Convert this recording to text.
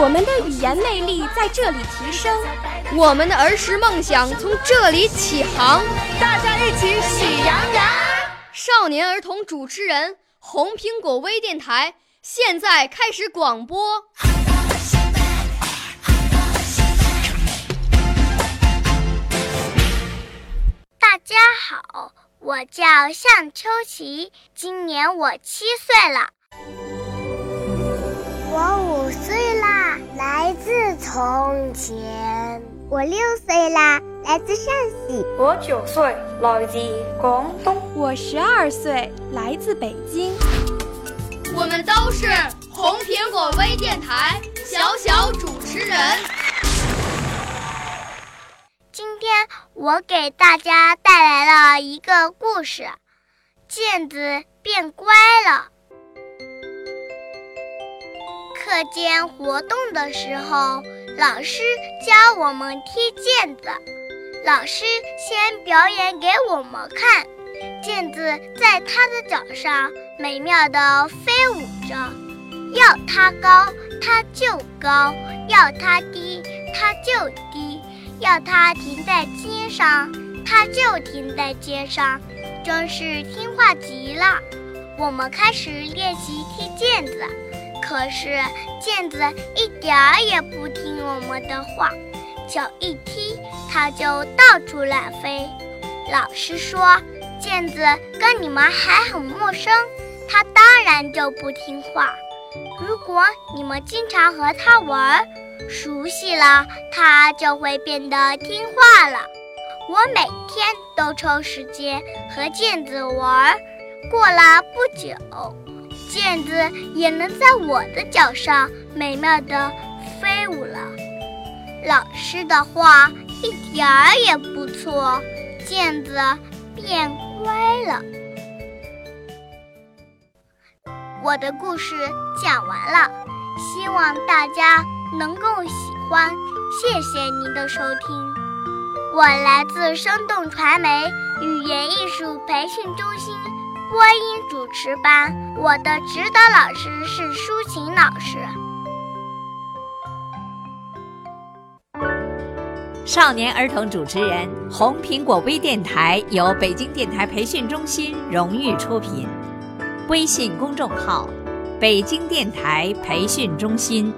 我们的语言魅力在这里提升，我们的儿时梦想从这里起航。大家一起喜羊羊。少年儿童主持人，红苹果微电台现在开始广播。大家好，我叫向秋琪，今年我七岁了。我五岁从前。我六岁啦，来自陕西。我九岁，来自广东。我十二岁，来自北京。我们都是红苹果微电台小小主持人。今天我给大家带来了一个故事，毽子变乖了。课间活动的时候，老师教我们踢毽子。老师先表演给我们看，毽子在他的脚上美妙地飞舞着。要它高，它就高；要它低，它就低；要它停在肩上，它就停在肩上。真是听话极了。我们开始练习踢毽子。可是毽子一点儿也不听我们的话，脚一踢，它就到处乱飞。老师说，毽子跟你们还很陌生，它当然就不听话。如果你们经常和它玩，熟悉了，它就会变得听话了。我每天都抽时间和毽子玩，过了不久。毽子也能在我的脚上美妙地飞舞了。老师的话一点儿也不错，毽子变乖了。我的故事讲完了，希望大家能够喜欢。谢谢您的收听，我来自生动传媒语言艺术培训中心。播音主持班，我的指导老师是舒琴老师。少年儿童主持人，红苹果微电台由北京电台培训中心荣誉出品，微信公众号：北京电台培训中心。